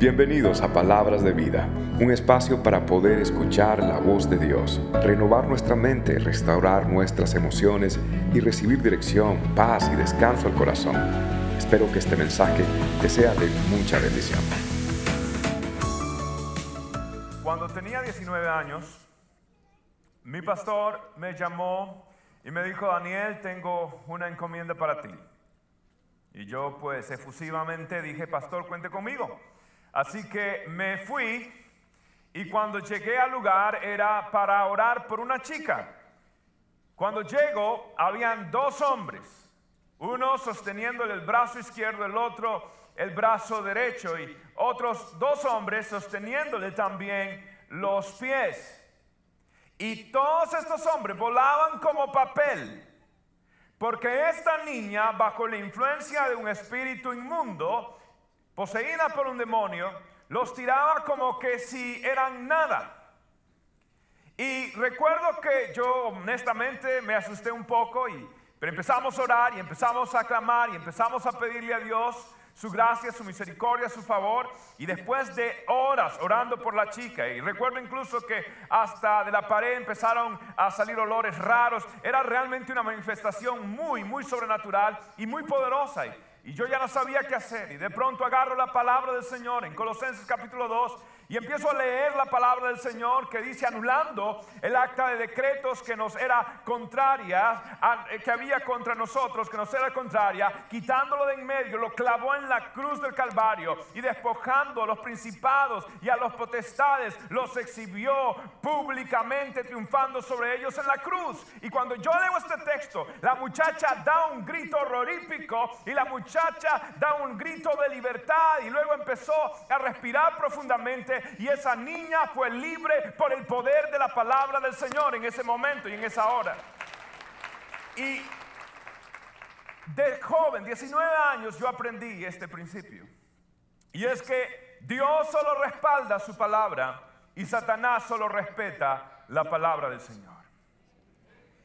Bienvenidos a Palabras de Vida, un espacio para poder escuchar la voz de Dios, renovar nuestra mente, restaurar nuestras emociones y recibir dirección, paz y descanso al corazón. Espero que este mensaje te sea de mucha bendición. Cuando tenía 19 años, mi pastor me llamó y me dijo, Daniel, tengo una encomienda para ti. Y yo pues efusivamente dije, pastor, cuente conmigo. Así que me fui y cuando llegué al lugar era para orar por una chica. Cuando llego, habían dos hombres, uno sosteniéndole el brazo izquierdo, el otro el brazo derecho y otros dos hombres sosteniéndole también los pies. Y todos estos hombres volaban como papel, porque esta niña, bajo la influencia de un espíritu inmundo, poseída por un demonio, los tiraba como que si eran nada. Y recuerdo que yo honestamente me asusté un poco y pero empezamos a orar y empezamos a clamar y empezamos a pedirle a Dios su gracia, su misericordia, su favor. Y después de horas orando por la chica, y recuerdo incluso que hasta de la pared empezaron a salir olores raros, era realmente una manifestación muy, muy sobrenatural y muy poderosa. Y yo ya no sabía qué hacer. Y de pronto agarro la palabra del Señor en Colosenses capítulo 2 y empiezo a leer la palabra del Señor que dice anulando el acta de decretos que nos era contraria, eh, que había contra nosotros, que nos era contraria, quitándolo de en medio, lo clavó en la cruz del Calvario y despojando a los principados y a los potestades, los exhibió públicamente, triunfando sobre ellos en la cruz. Y cuando yo leo este texto, la muchacha da un grito horrorífico y la muchacha da un grito de libertad y luego empezó a respirar profundamente y esa niña fue libre por el poder de la palabra del Señor en ese momento y en esa hora. Y de joven, 19 años, yo aprendí este principio. Y es que Dios solo respalda su palabra y Satanás solo respeta la palabra del Señor.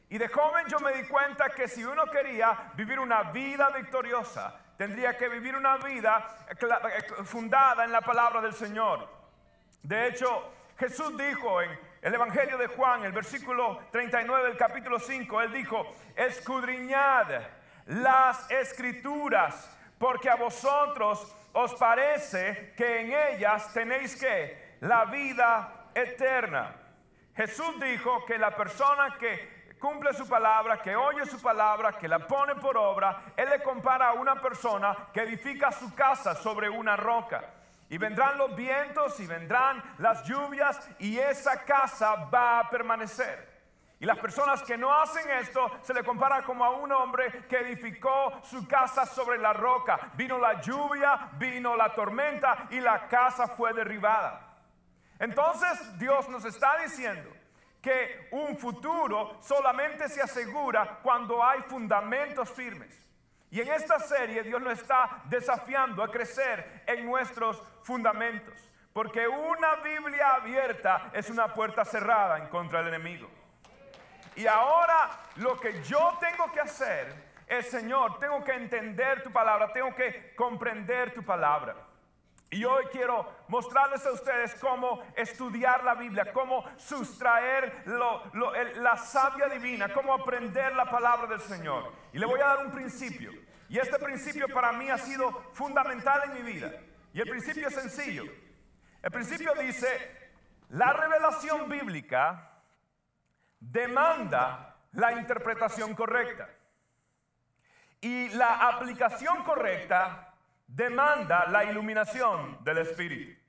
Y de joven yo me di cuenta que si uno quería vivir una vida victoriosa, tendría que vivir una vida fundada en la palabra del Señor. De hecho, Jesús dijo en el Evangelio de Juan, el versículo 39 del capítulo 5, él dijo, escudriñad las escrituras, porque a vosotros os parece que en ellas tenéis que la vida eterna. Jesús dijo que la persona que cumple su palabra, que oye su palabra, que la pone por obra, Él le compara a una persona que edifica su casa sobre una roca. Y vendrán los vientos y vendrán las lluvias y esa casa va a permanecer. Y las personas que no hacen esto se le compara como a un hombre que edificó su casa sobre la roca. Vino la lluvia, vino la tormenta y la casa fue derribada. Entonces Dios nos está diciendo que un futuro solamente se asegura cuando hay fundamentos firmes. Y en esta serie Dios nos está desafiando a crecer en nuestros fundamentos. Porque una Biblia abierta es una puerta cerrada en contra del enemigo. Y ahora lo que yo tengo que hacer es, Señor, tengo que entender tu palabra, tengo que comprender tu palabra. Y hoy quiero mostrarles a ustedes cómo estudiar la Biblia, cómo sustraer la sabia divina, cómo aprender la palabra del Señor. Y le voy a dar un principio. Y este principio para mí ha sido fundamental en mi vida. Y el principio es sencillo. El principio dice, la revelación bíblica demanda la interpretación correcta. Y la aplicación correcta demanda la iluminación del Espíritu.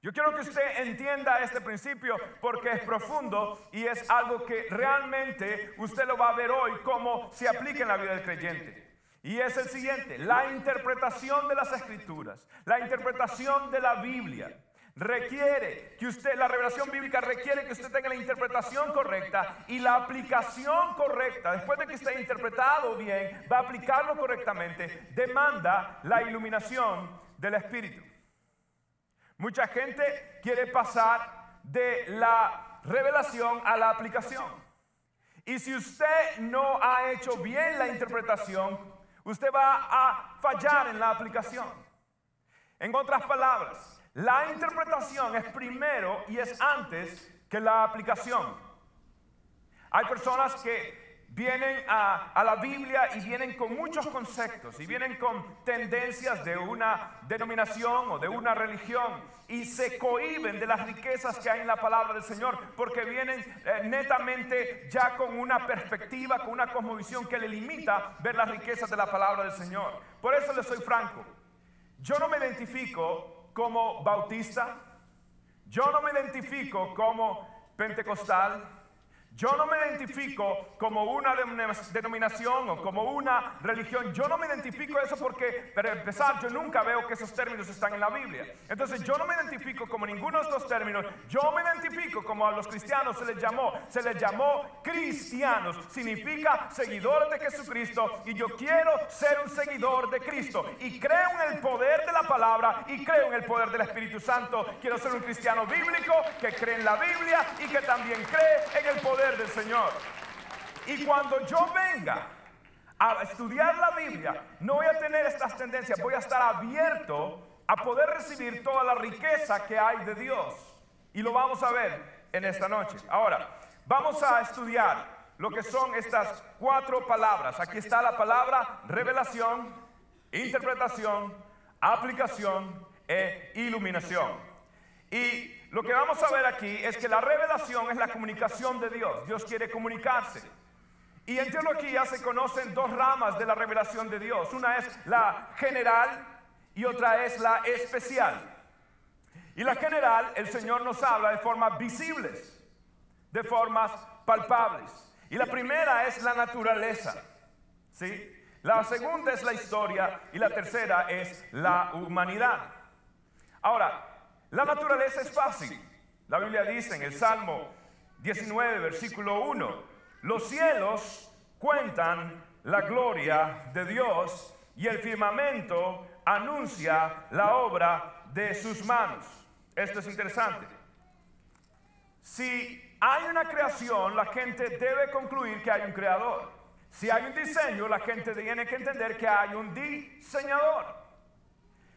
Yo quiero que usted entienda este principio porque es profundo y es algo que realmente usted lo va a ver hoy cómo se aplica en la vida del creyente. Y es el siguiente, la interpretación de las escrituras, la interpretación de la Biblia requiere que usted, la revelación bíblica requiere que usted tenga la interpretación correcta y la aplicación correcta, después de que esté interpretado bien, va a aplicarlo correctamente, demanda la iluminación del Espíritu. Mucha gente quiere pasar de la revelación a la aplicación. Y si usted no ha hecho bien la interpretación, usted va a fallar en la aplicación. En otras palabras, la interpretación es primero y es antes que la aplicación. Hay personas que vienen a, la Biblia y vienen con muchos conceptos y vienen con tendencias de una denominación o de una religión y se cohiben de las riquezas que hay en la palabra del Señor porque vienen eh, netamente ya con una perspectiva, con una cosmovisión que le limita ver las riquezas de la palabra del Señor. Por eso le soy franco, yo no me identifico como bautista, yo no me identifico como pentecostal, yo no me identifico como una denominación o como una religión. Yo no me identifico eso porque, para empezar, yo nunca veo que esos términos están en la Biblia. Entonces, yo no me identifico como ninguno de estos términos. Yo me identifico como a los cristianos se les llamó. Se les llamó cristianos. Significa seguidores de Jesucristo. Y yo quiero ser un seguidor de Cristo. Y creo en el poder de la palabra y creo en el poder del Espíritu Santo. Quiero ser un cristiano bíblico que cree en la Biblia y que también cree en el poder del Señor. Y cuando yo venga a estudiar la Biblia, no voy a tener estas tendencias, voy a estar abierto a poder recibir toda la riqueza que hay de Dios. Y lo vamos a ver en esta noche. Ahora, vamos a estudiar lo que son estas cuatro palabras. Aquí está la palabra revelación, interpretación, aplicación e iluminación. Y lo que vamos a ver aquí es que la revelación es la comunicación de Dios. Dios quiere comunicarse. Y en teología se conocen dos ramas de la revelación de Dios. Una es la general y otra es la especial. Y la general, el Señor nos habla de formas visibles, de formas palpables. Y la primera es la naturaleza. ¿Sí? La segunda es la historia y la tercera es la humanidad. Ahora, la naturaleza es fácil. La Biblia dice en el Salmo 19, versículo 1, los cielos cuentan la gloria de Dios y el firmamento anuncia la obra de sus manos. Esto es interesante. Si hay una creación, la gente debe concluir que hay un creador. Si hay un diseño, la gente tiene que entender que hay un diseñador.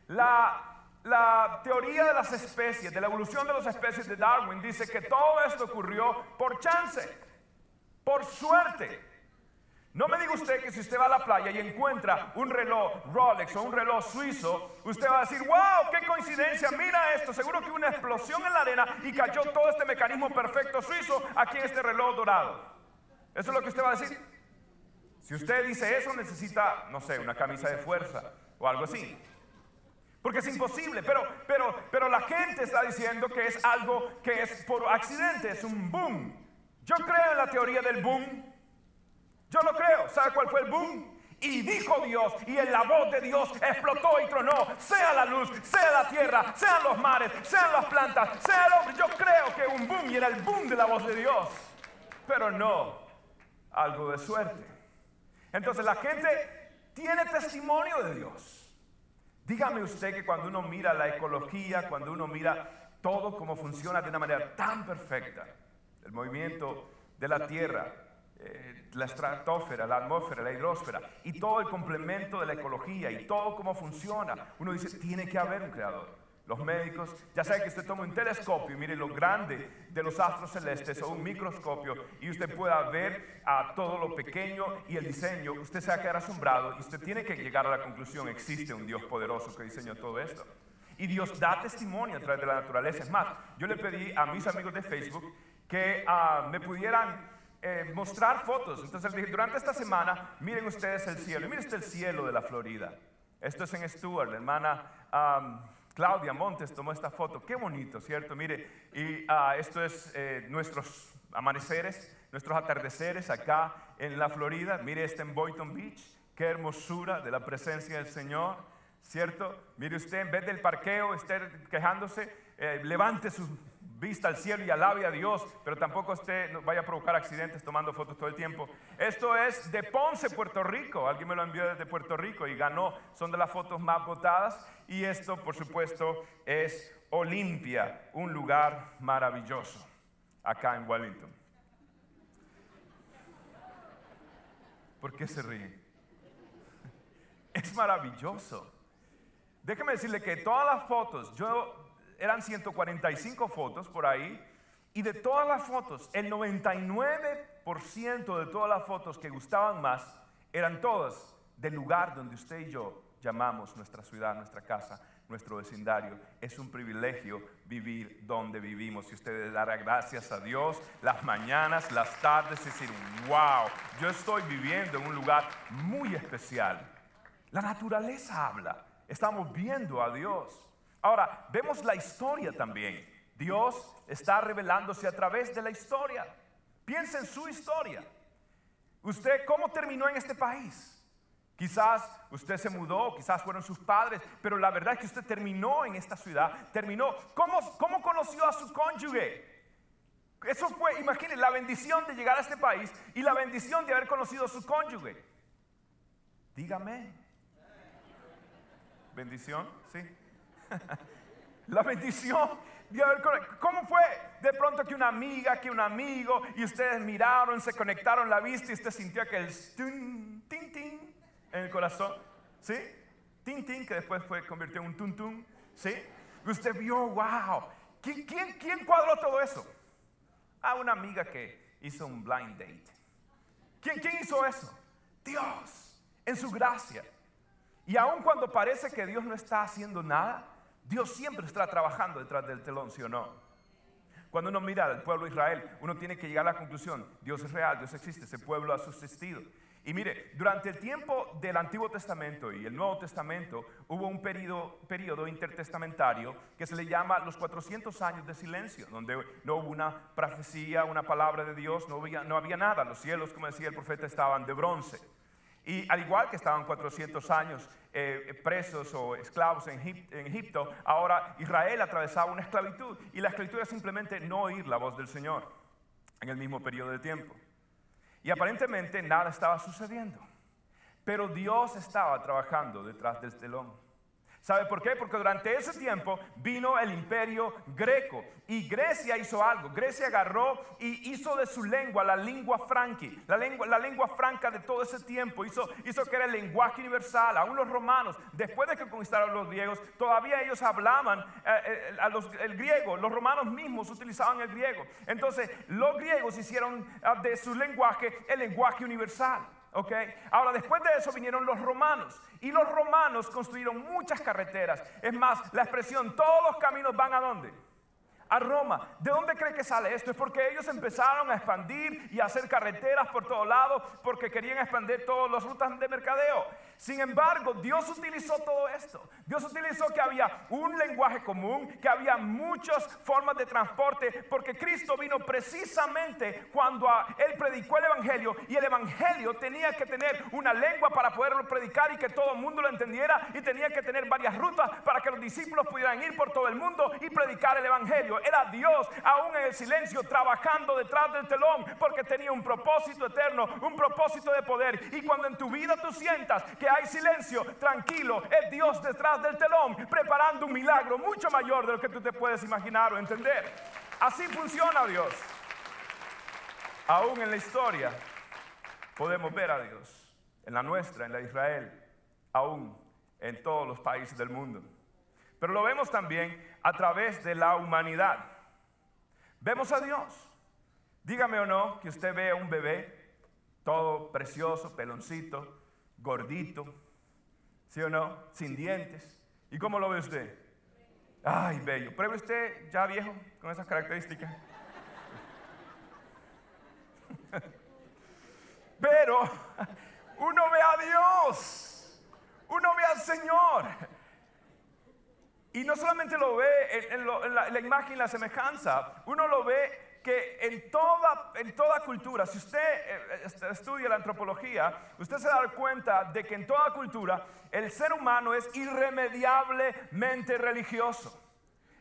La la teoría de las especies, de la evolución de las especies de Darwin, dice que todo esto ocurrió por chance, por suerte. No me diga usted que si usted va a la playa y encuentra un reloj Rolex o un reloj suizo, usted va a decir, wow, qué coincidencia, mira esto, seguro que hubo una explosión en la arena y cayó todo este mecanismo perfecto suizo aquí en este reloj dorado. Eso es lo que usted va a decir. Si usted dice eso, necesita, no sé, una camisa de fuerza o algo así. Porque es imposible, pero, pero, pero la gente está diciendo que es algo que es por accidente, es un boom. Yo creo en la teoría del boom. Yo lo creo. ¿Sabe cuál fue el boom? Y dijo Dios, y en la voz de Dios explotó y tronó, sea la luz, sea la tierra, sean los mares, sean las plantas, sea el hombre. Yo creo que un boom y era el boom de la voz de Dios, pero no algo de suerte. Entonces la gente tiene testimonio de Dios. Dígame usted que cuando uno mira la ecología, cuando uno mira todo cómo funciona de una manera tan perfecta, el movimiento de la Tierra, eh, la estratosfera, la atmósfera, la hidrosfera y todo el complemento de la ecología y todo cómo funciona, uno dice, tiene que haber un creador. Los médicos, ya saben que usted toma un telescopio y mire lo grande de los astros celestes o un microscopio y usted pueda ver a todo lo pequeño y el diseño, usted se va a quedar asombrado y usted tiene que llegar a la conclusión, existe un Dios poderoso que diseñó todo esto. Y Dios da testimonio a través de la naturaleza. Es más, yo le pedí a mis amigos de Facebook que ah, me pudieran eh, mostrar fotos. Entonces dije, durante esta semana, miren ustedes el cielo. miren este el cielo de la Florida. Esto es en Stuart, la hermana... Claudia Montes tomó esta foto. Qué bonito, ¿cierto? Mire, y ah, esto es eh, nuestros amaneceres, nuestros atardeceres acá en la Florida. Mire este en Boynton Beach. Qué hermosura de la presencia del Señor, ¿cierto? Mire usted, en vez del parqueo, estar quejándose, eh, levante su vista al cielo y alabe a Dios, pero tampoco usted vaya a provocar accidentes tomando fotos todo el tiempo. Esto es de Ponce, Puerto Rico. Alguien me lo envió desde Puerto Rico y ganó. Son de las fotos más votadas. Y esto, por supuesto, es Olimpia, un lugar maravilloso acá en Wellington. ¿Por qué se ríen? Es maravilloso. Déjeme decirle que todas las fotos, yo eran 145 fotos por ahí, y de todas las fotos, el 99% de todas las fotos que gustaban más eran todas del lugar donde usted y yo llamamos nuestra ciudad, nuestra casa, nuestro vecindario. Es un privilegio vivir donde vivimos. Y usted le dará gracias a Dios las mañanas, las tardes, y decir, wow, yo estoy viviendo en un lugar muy especial. La naturaleza habla. Estamos viendo a Dios. Ahora, vemos la historia también. Dios está revelándose a través de la historia. Piensa en su historia. ¿Usted cómo terminó en este país? Quizás usted se mudó, quizás fueron sus padres, pero la verdad es que usted terminó en esta ciudad, terminó. ¿Cómo, cómo conoció a su cónyuge? Eso fue, imagínense, la bendición de llegar a este país y la bendición de haber conocido a su cónyuge. Dígame. ¿Bendición? Sí. La bendición ¿Cómo fue de pronto que una amiga, que un amigo, y ustedes miraron, se conectaron la vista y usted sintió que el tin, tin, tin en el corazón? ¿Sí? Tin, tin, que después fue convirtió en un tun. ¿Sí? Usted vio, wow. ¿Quién, quién, quién cuadró todo eso? Ah, una amiga que hizo un blind date. ¿Quién, ¿Quién hizo eso? Dios, en su gracia. Y aun cuando parece que Dios no está haciendo nada, Dios siempre está trabajando detrás del telón, ¿sí o no? Cuando uno mira al pueblo de Israel, uno tiene que llegar a la conclusión, Dios es real, Dios existe, ese pueblo ha subsistido. Y mire, durante el tiempo del Antiguo Testamento y el Nuevo Testamento hubo un periodo, intertestamentario que se le llama los 400 años de silencio, donde no hubo una profecía, una palabra de Dios, no había nada. Los cielos, como decía el profeta, estaban de bronce. Y al igual que estaban 400 años eh, presos o esclavos en, Egipto, ahora Israel atravesaba una esclavitud. Y la esclavitud era simplemente no oír la voz del Señor en el mismo periodo de tiempo. Y aparentemente nada estaba sucediendo. Pero Dios estaba trabajando detrás del telón. ¿Sabe por qué? Porque durante ese tiempo vino el imperio greco y Grecia hizo algo. Grecia agarró y hizo de su lengua la lengua franca de todo ese tiempo. Hizo, hizo que era el lenguaje universal. Aún los romanos, después de que conquistaron los griegos, todavía ellos hablaban eh, eh, el griego. Los romanos mismos utilizaban el griego. Entonces, los griegos hicieron ah, de su lenguaje el lenguaje universal. ¿Ok? Ahora, después de eso vinieron los romanos y los romanos construyeron muchas carreteras. Es más, la expresión todos los caminos van a dónde? A Roma. ¿De dónde cree que sale esto? Es porque ellos empezaron a expandir y hacer carreteras por todos lados porque querían expandir todas las rutas de mercadeo. Sin embargo, Dios utilizó todo esto. Dios utilizó que había un lenguaje común, que había muchas formas de transporte, porque Cristo vino precisamente cuando Él predicó el Evangelio y el Evangelio tenía que tener una lengua para poderlo predicar y que todo el mundo lo entendiera y tenía que tener varias rutas para que los discípulos pudieran ir por todo el mundo y predicar el Evangelio. Era Dios aún en el silencio trabajando detrás del telón porque tenía un propósito eterno, un propósito de poder. Y cuando en tu vida tú sientas que hay silencio, tranquilo, es Dios detrás del telón preparando un milagro mucho mayor de lo que tú te puedes imaginar o entender. Así funciona Dios. Aún en la historia podemos ver a Dios, en la nuestra, en la de Israel, aún en todos los países del mundo. Pero lo vemos también a través de la humanidad. Vemos a Dios. Dígame o no que usted ve a un bebé todo precioso, peloncito, gordito, ¿sí o no? Sin dientes. ¿Y cómo lo ve usted? Ay, bello. ¿Pruebe usted ya viejo con esas características? Pero uno ve a Dios, uno ve al Señor. Y no solamente lo ve en, la, en la imagen y la semejanza, uno lo ve que en toda, en toda cultura, si usted eh, estudia la antropología, usted se da cuenta de que en toda cultura el ser humano es irremediablemente religioso.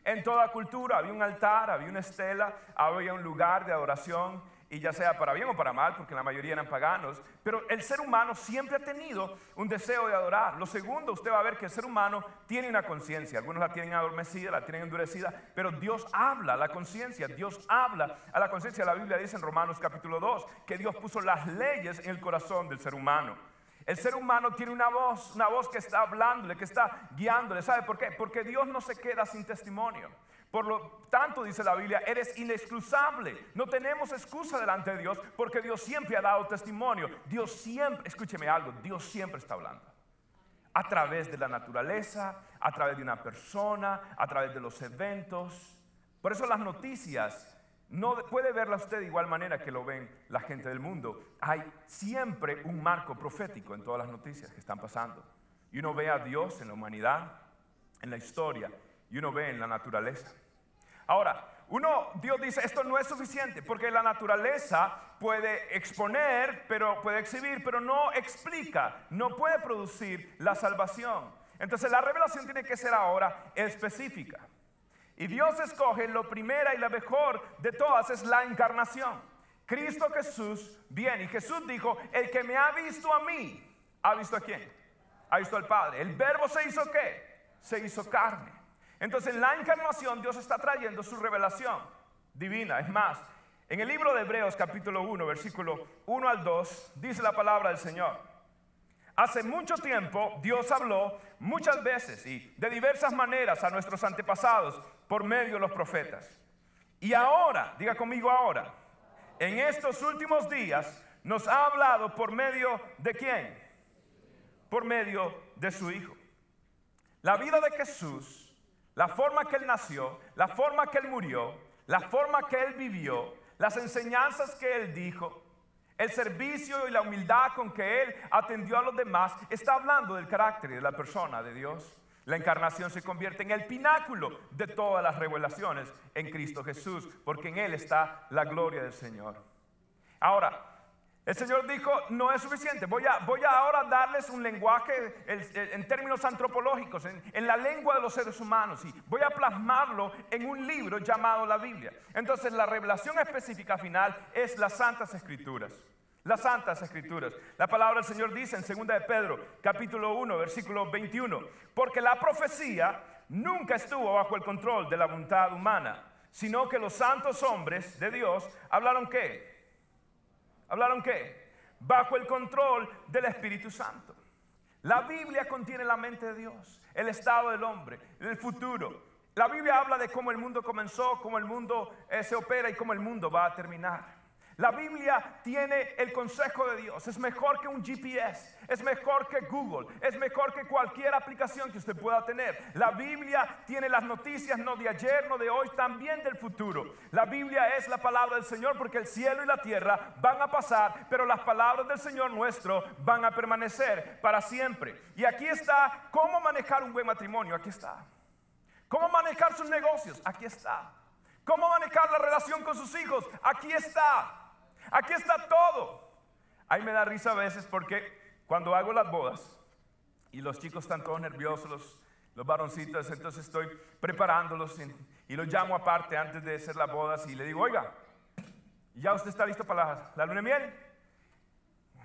En toda cultura había un altar, había una estela, había un lugar de adoración y ya sea para bien o para mal, porque la mayoría eran paganos, pero el ser humano siempre ha tenido un deseo de adorar. Lo segundo, usted va a ver que el ser humano tiene una conciencia, algunos la tienen adormecida, la tienen endurecida, pero Dios habla a la conciencia, Dios habla a la conciencia. La Biblia dice en Romanos capítulo 2 que Dios puso las leyes en el corazón del ser humano. El ser humano tiene una voz, una voz que está hablándole, que está guiándole. ¿Sabe por qué? Porque Dios no se queda sin testimonio. Por lo tanto, dice la Biblia, eres inexcusable. No tenemos excusa delante de Dios porque Dios siempre ha dado testimonio. Dios siempre, escúcheme algo, Dios siempre está hablando. A través de la naturaleza, a través de una persona, a través de los eventos. Por eso las noticias no puede verla usted de igual manera que lo ven la gente del mundo. Hay siempre un marco profético en todas las noticias que están pasando. Y uno ve a Dios en la humanidad, en la historia, y uno ve en la naturaleza. Ahora, uno, Dios dice, esto no es suficiente, porque la naturaleza puede exponer, pero puede exhibir, pero no explica, no puede producir la salvación. Entonces la revelación tiene que ser ahora específica. Y Dios escoge lo primera y la mejor de todas es la encarnación. Cristo Jesús viene y Jesús dijo, el que me ha visto a mí, ¿ha visto a quién? Ha visto al Padre. El verbo se hizo qué? Se hizo carne. Entonces en la encarnación Dios está trayendo su revelación divina. Es más, en el libro de Hebreos capítulo 1, versículo 1 al 2, dice la palabra del Señor. Hace mucho tiempo Dios habló muchas veces y de diversas maneras a nuestros antepasados por medio de los profetas. Y ahora, diga conmigo ahora, en estos últimos días nos ha hablado por medio de quién? Por medio de su Hijo. La vida de Jesús la forma que Él nació, la forma que Él murió, la forma que Él vivió, las enseñanzas que Él dijo, el servicio y la humildad con que Él atendió a los demás, está hablando del carácter y de la persona de Dios. La encarnación se convierte en el pináculo de todas las revelaciones en Cristo Jesús, porque en Él está la gloria del Señor. Ahora, el Señor dijo, no es suficiente, voy a, voy a ahora darles un lenguaje en, términos antropológicos, en, la lengua de los seres humanos, y voy a plasmarlo en un libro llamado la Biblia. Entonces la revelación específica final es las Santas Escrituras. Las Santas Escrituras. La palabra del Señor dice en 2 de Pedro, capítulo 1, versículo 21, porque la profecía nunca estuvo bajo el control de la voluntad humana, sino que los santos hombres de Dios hablaron qué? ¿Hablaron qué? Bajo el control del Espíritu Santo. La Biblia contiene la mente de Dios, el estado del hombre, el futuro. La Biblia habla de cómo el mundo comenzó, cómo el mundo eh, se opera y cómo el mundo va a terminar. La Biblia tiene el consejo de Dios. Es mejor que un GPS. Es mejor que Google. Es mejor que cualquier aplicación que usted pueda tener. La Biblia tiene las noticias no de ayer, no de hoy, también del futuro. La Biblia es la palabra del Señor porque el cielo y la tierra van a pasar, pero las palabras del Señor nuestro van a permanecer para siempre. Y aquí está cómo manejar un buen matrimonio. Aquí está. Cómo manejar sus negocios. Aquí está. Cómo manejar la relación con sus hijos. Aquí está. Aquí está todo. Ahí me da risa a veces porque cuando hago las bodas y los chicos están todos nerviosos, los, varoncitos, entonces estoy preparándolos y, los llamo aparte antes de hacer las bodas y le digo, oiga, ¿ya usted está listo para la, luna de miel?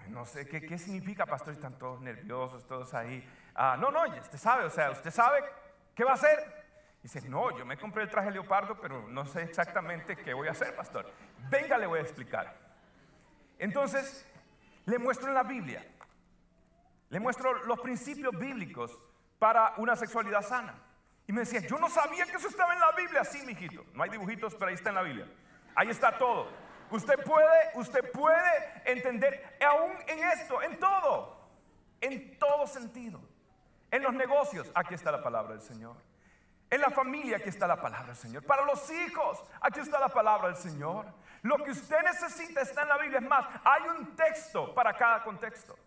No sé ¿qué, qué significa, pastor, están todos nerviosos, todos ahí. Ah, no, no, usted sabe, o sea, usted sabe qué va a hacer. Dice, no, yo me compré el traje leopardo, pero no sé exactamente qué voy a hacer, pastor. Venga, le voy a explicar. Entonces, le muestro en la Biblia, le muestro los principios bíblicos para una sexualidad sana. Y me decía, yo no sabía que eso estaba en la Biblia. Sí, mijito, no hay dibujitos, pero ahí está en la Biblia. Ahí está todo. Usted puede, usted puede entender aún en esto, en todo, en todo sentido. En los negocios, aquí está la palabra del Señor. En la familia, aquí está la palabra del Señor. Para los hijos, aquí está la palabra del Señor. Lo que usted necesita está en la Biblia. Es más, hay un texto para cada contexto.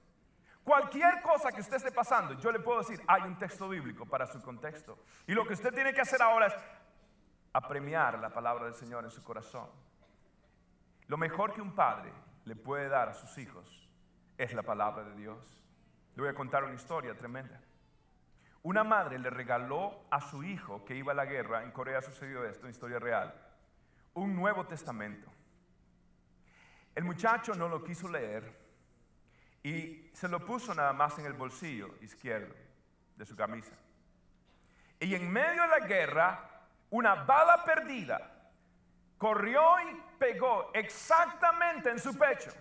Cualquier cosa que usted esté pasando, yo le puedo decir, hay un texto bíblico para su contexto. Y lo que usted tiene que hacer ahora es apremiar la palabra del Señor en su corazón. Lo mejor que un padre le puede dar a sus hijos es la palabra de Dios. Le voy a contar una historia tremenda. Una madre le regaló a su hijo que iba a la guerra, en Corea sucedió esto, en historia real, un Nuevo Testamento. El muchacho no lo quiso leer y se lo puso nada más en el bolsillo izquierdo de su camisa. Y en medio de la guerra, una bala perdida corrió y pegó exactamente en su pecho.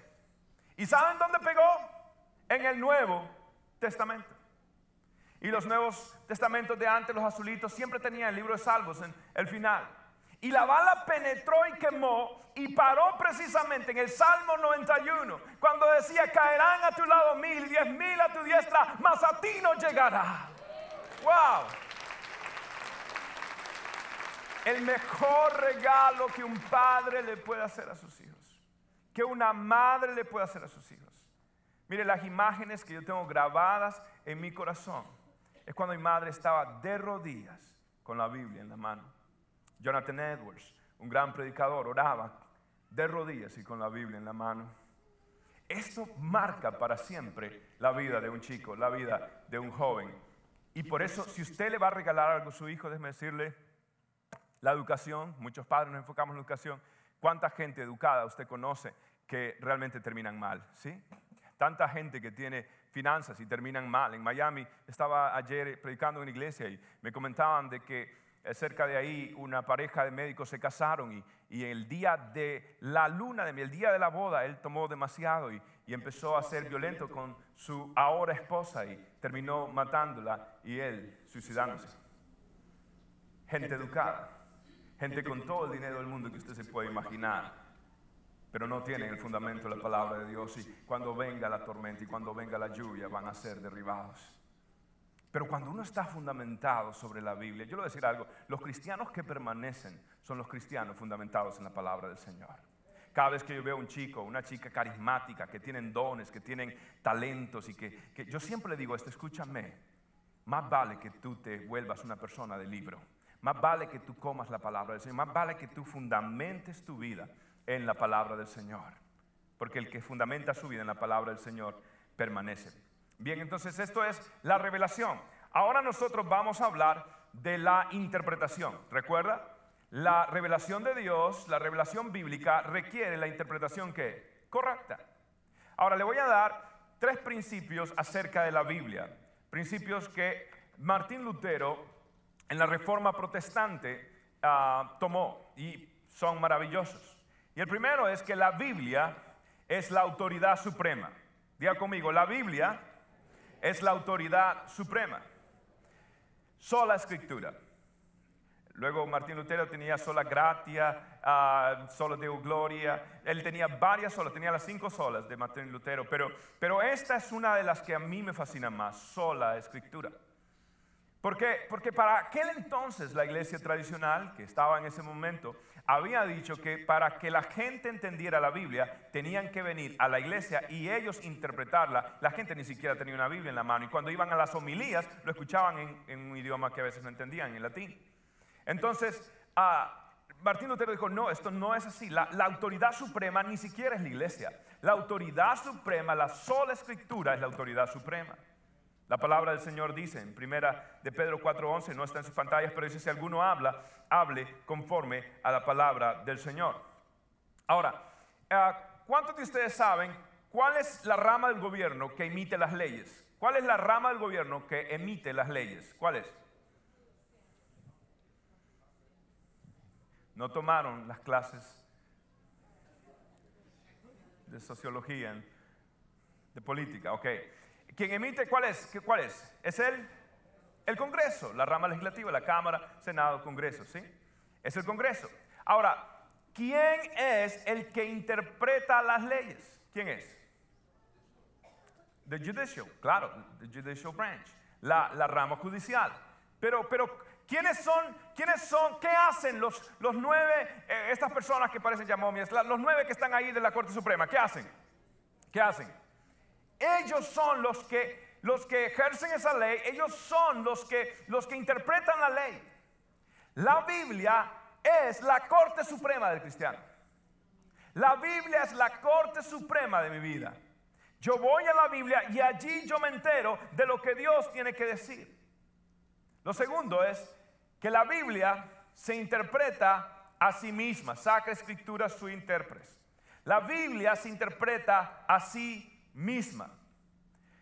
¿Y saben dónde pegó? en el Nuevo Testamento. Y los Nuevos Testamentos de antes, los azulitos, siempre tenían el libro de Salmos en el final. Y la bala penetró y quemó y paró precisamente en el Salmo 91, cuando decía, caerán a tu lado mil, diez mil a tu diestra, mas a ti no llegará. ¡Wow! El mejor regalo que un padre le puede hacer a sus hijos, que una madre le puede hacer a sus hijos. Mire, las imágenes que yo tengo grabadas en mi corazón es cuando mi madre estaba de rodillas con la Biblia en la mano. Jonathan Edwards, un gran predicador, oraba de rodillas y con la Biblia en la mano. Esto marca para siempre la vida de un chico, la vida de un joven. Y por eso, si usted le va a regalar algo a su hijo, déjeme decirle, la educación, muchos padres nos enfocamos en la educación. ¿Cuánta gente educada usted conoce que realmente terminan mal? ¿Sí? Tanta gente que tiene finanzas y terminan mal. En Miami estaba ayer predicando en una iglesia y me comentaban de que eh, cerca de ahí una pareja de médicos se casaron y, y el día de la luna de el día de la boda, él tomó demasiado y, y empezó a ser violento con su ahora esposa y terminó matándola y él suicidándose. Gente educada, gente con todo el dinero del mundo que usted se puede imaginar pero no tienen el fundamento de la palabra de Dios y cuando venga la tormenta y cuando venga la lluvia van a ser derribados. Pero cuando uno está fundamentado sobre la Biblia, yo le voy a decir algo, los cristianos que permanecen son los cristianos fundamentados en la palabra del Señor. Cada vez que yo veo un chico, una chica carismática, que tienen dones, que tienen talentos y que, que yo siempre le digo esto, escúchame, más vale que tú te vuelvas una persona de libro, más vale que tú comas la palabra del Señor, más vale que tú fundamentes tu vida en la palabra del Señor. Porque el que fundamenta su vida en la palabra del Señor permanece. Bien, entonces esto es la revelación. Ahora nosotros vamos a hablar de la interpretación. ¿Recuerda? La revelación de Dios, la revelación bíblica requiere la interpretación que correcta. Ahora le voy a dar tres principios acerca de la Biblia. Principios que Martín Lutero en la Reforma Protestante ah, tomó y son maravillosos. Y el primero es que la Biblia es la autoridad suprema. Diga conmigo, la Biblia es la autoridad suprema. Sola escritura. Luego Martín Lutero tenía sola gratia, uh, sola deo gloria. Él tenía varias solas, tenía las cinco solas de Martín Lutero. Pero, pero esta es una de las que a mí me fascina más, sola escritura. Porque, porque para aquel entonces la iglesia tradicional que estaba en ese momento había dicho que para que la gente entendiera la Biblia tenían que venir a la iglesia y ellos interpretarla. La gente ni siquiera tenía una Biblia en la mano y cuando iban a las homilías lo escuchaban en, un idioma que a veces no entendían, en latín. Entonces, ah, Martín Lutero dijo, no, esto no es así. La, la, autoridad suprema ni siquiera es la iglesia. La autoridad suprema, la sola escritura es la autoridad suprema. La palabra del Señor dice en primera de Pedro 4:11, no está en sus pantallas, pero dice si alguno habla, hable conforme a la palabra del Señor. Ahora, eh, ¿cuántos de ustedes saben cuál es la rama del gobierno que emite las leyes? ¿Cuál es la rama del gobierno que emite las leyes? ¿Cuál es? No tomaron las clases de sociología, de política, ok. ¿Quién emite cuál es? ¿Cuál es? Es el, el Congreso, la rama legislativa, la Cámara, Senado, Congreso, ¿sí? Es el Congreso. Ahora, ¿quién es el que interpreta las leyes? ¿Quién es? The judicial, claro, the judicial branch, la, la rama judicial. Pero, pero, ¿quiénes son? ¿Quiénes son? ¿Qué hacen los, los nueve, eh, estas personas que parecen llamomias, los nueve que están ahí de la Corte Suprema? ¿Qué hacen? ¿Qué hacen? Ellos son los que, los que ejercen esa ley, ellos son los que, los que interpretan la ley. La Biblia es la corte suprema del cristiano. La Biblia es la corte suprema de mi vida. Yo voy a la Biblia y allí yo me entero de lo que Dios tiene que decir. Lo segundo es que la Biblia se interpreta a sí misma, saca escritura su intérprete. La Biblia se interpreta a sí misma.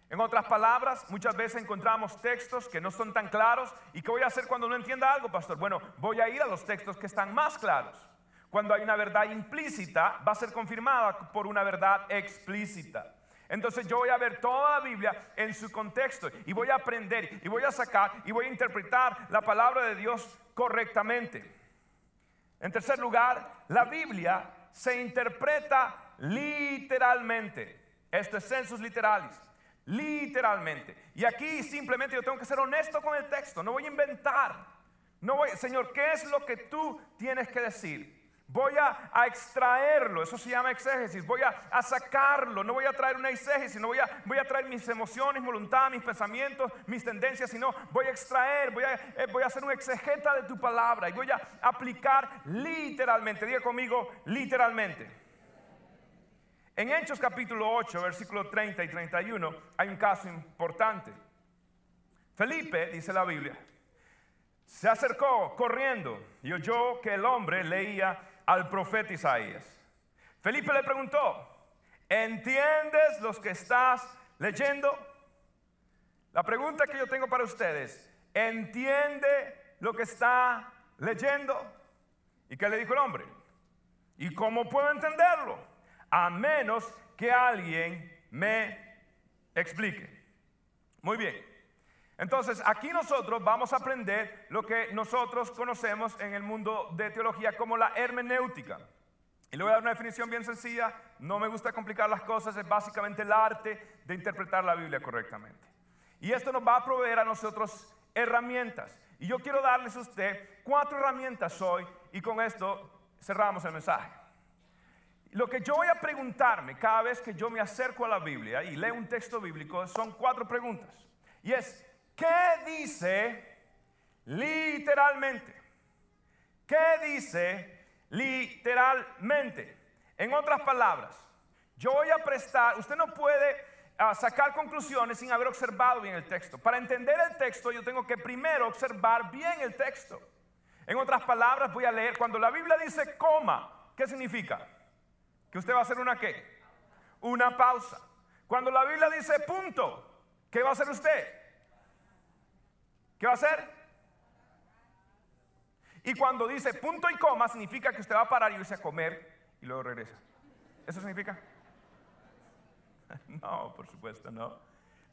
En otras palabras, muchas veces encontramos textos que no son tan claros. ¿Y qué voy a hacer cuando no entienda algo, pastor? Bueno, voy a ir a los textos que están más claros. Cuando hay una verdad implícita, va a ser confirmada por una verdad explícita. Entonces yo voy a ver toda la Biblia en su contexto y voy a aprender y voy a sacar y voy a interpretar la palabra de Dios correctamente. En tercer lugar, la Biblia se interpreta literalmente. Esto es census literalis. Literalmente. Y aquí simplemente yo tengo que ser honesto con el texto. No voy a inventar. No voy, Señor, ¿qué es lo que tú tienes que decir? Voy a, extraerlo, eso se llama exégesis, voy a, sacarlo, no voy a traer una exégesis, no voy a, voy a traer mis emociones, mi voluntad, mis pensamientos, mis tendencias, sino voy a extraer, voy a, eh, voy a hacer un exegeta de tu palabra y voy a aplicar literalmente, diga conmigo literalmente. En Hechos capítulo 8, versículo 30 y 31 hay un caso importante. Felipe, dice la Biblia, se acercó corriendo y oyó que el hombre leía al profeta Isaías. Felipe le preguntó, ¿entiendes lo que estás leyendo? La pregunta que yo tengo para ustedes, ¿entiende lo que está leyendo? ¿Y qué le dijo el hombre? ¿Y cómo puedo entenderlo? A menos que alguien me explique. Muy bien. Entonces, aquí nosotros vamos a aprender lo que nosotros conocemos en el mundo de teología como la hermenéutica. Y le voy a dar una definición bien sencilla, no me gusta complicar las cosas, es básicamente el arte de interpretar la Biblia correctamente. Y esto nos va a proveer a nosotros herramientas. Y yo quiero darles a usted cuatro herramientas hoy y con esto cerramos el mensaje. Lo que yo voy a preguntarme cada vez que yo me acerco a la Biblia y leo un texto bíblico son cuatro preguntas. Y es, ¿Qué dice literalmente? ¿Qué dice literalmente? En otras palabras, yo voy a prestar, usted no puede ah, sacar conclusiones sin haber observado bien el texto. Para entender el texto yo tengo que primero observar bien el texto. En otras palabras, voy a leer, cuando la Biblia dice coma, ¿qué significa? Usted va a hacer una qué? Una pausa. Cuando la Biblia dice punto, ¿qué va a hacer usted? ¿Qué va a hacer? Y cuando dice punto y coma, significa que usted va a parar y irse a comer y luego regresa. ¿Eso significa? No, por supuesto, no.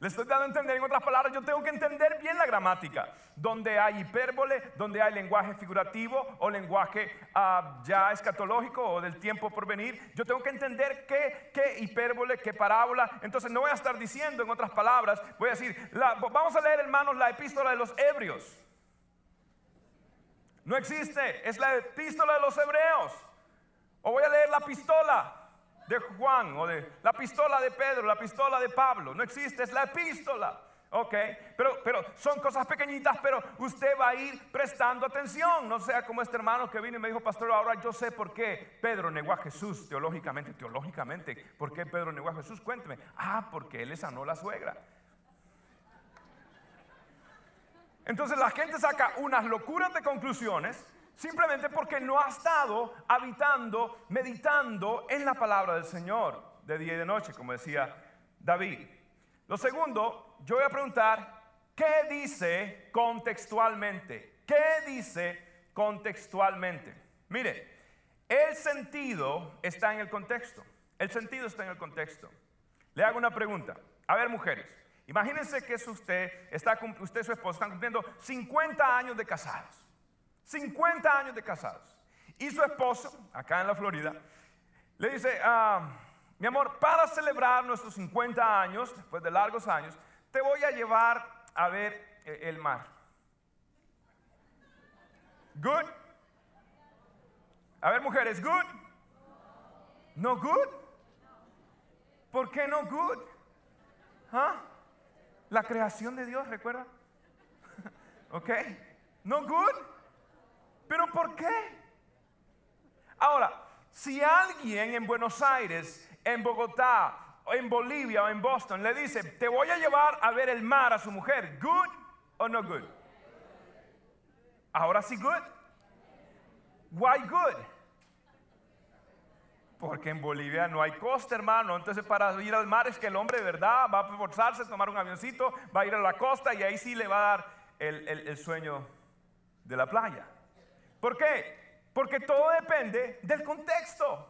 Le estoy dando a entender, en otras palabras, yo tengo que entender bien la gramática. Donde hay hipérbole, donde hay lenguaje figurativo o lenguaje ah, ya escatológico o del tiempo por venir, yo tengo que entender qué, qué hipérbole, qué parábola. Entonces no voy a estar diciendo, en otras palabras, voy a decir, vamos a leer, hermanos, la epístola de los Hebrios. No existe, es la epístola de los Hebreos. O voy a leer la pistola de Juan o de la pistola de Pedro, la pistola de Pablo. No existe, es la epístola. Ok, pero, pero son cosas pequeñitas, pero usted va a ir prestando atención. No sea como este hermano que vino y me dijo, pastor, ahora yo sé por qué Pedro negó a Jesús teológicamente. Teológicamente, ¿por qué Pedro negó a Jesús? Cuénteme. Ah, porque él le sanó la suegra. Entonces la gente saca unas locuras de conclusiones Simplemente porque no ha estado habitando, meditando en la palabra del Señor de día y de noche, como decía David. Lo segundo, yo voy a preguntar, ¿qué dice contextualmente? ¿Qué dice contextualmente? Mire, el sentido está en el contexto. El sentido está en el contexto. Le hago una pregunta. A ver, mujeres, imagínense que usted, está, usted y su esposo están cumpliendo 50 años de casados. 50 años de casados. Y su esposo, acá en la Florida, le dice, ah, mi amor, para celebrar nuestros 50 años, después de largos años, te voy a llevar a ver eh, el mar. Good. A ver, mujeres, good. No good. ¿Por qué no good? ¿Ah? La creación de Dios, ¿recuerda? ¿Ok? No good. ¿Pero por qué? Ahora, si alguien en Buenos Aires, en Bogotá, en Bolivia o en Boston le dice, te voy a llevar a ver el mar a su mujer, ¿good o no good? Ahora sí, good. Why good? Porque en Bolivia no hay costa, hermano. Entonces, para ir al mar es que el hombre de verdad va a forzarse, tomar un avioncito, va a ir a la costa y ahí sí le va a dar el sueño de la playa. ¿Por qué? Porque todo depende del contexto.